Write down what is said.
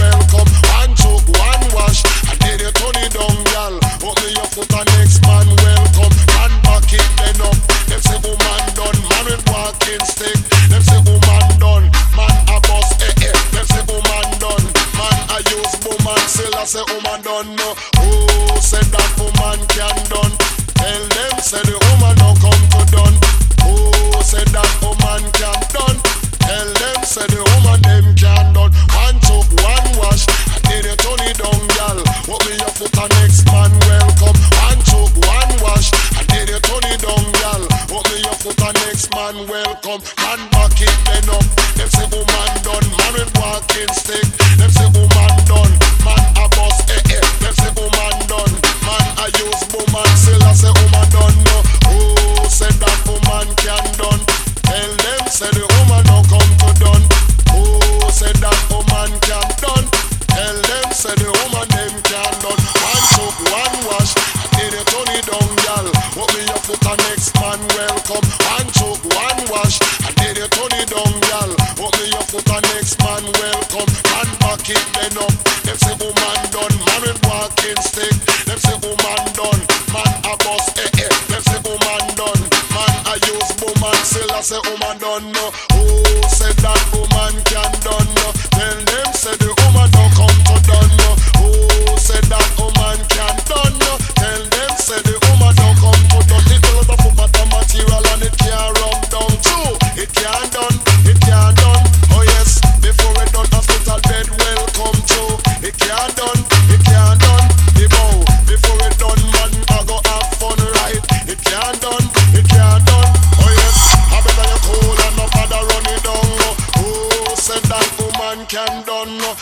welcome. Choke, wash. I did you turn it down, gal. Foot. Welcome. It up. Them say woman done. Man with walking stick. Them say done. Man a. Eh eh. Them say done. Man use woman. Still done. No. Said that woman can done. Tell them say the woman done. Yes, man, welcome. hand back it, then up. foot and next man welcome. One choke, one wash, and did you turn it down, gal. Open your foot and next man welcome. Hand back it then up. Them say oh, woman done, man with walking stick. Them say oh, woman done, man a boss, eh eh. Them say oh, woman done, man a use woman. Still I say woman done no. Who said that woman can done no? Tell them say the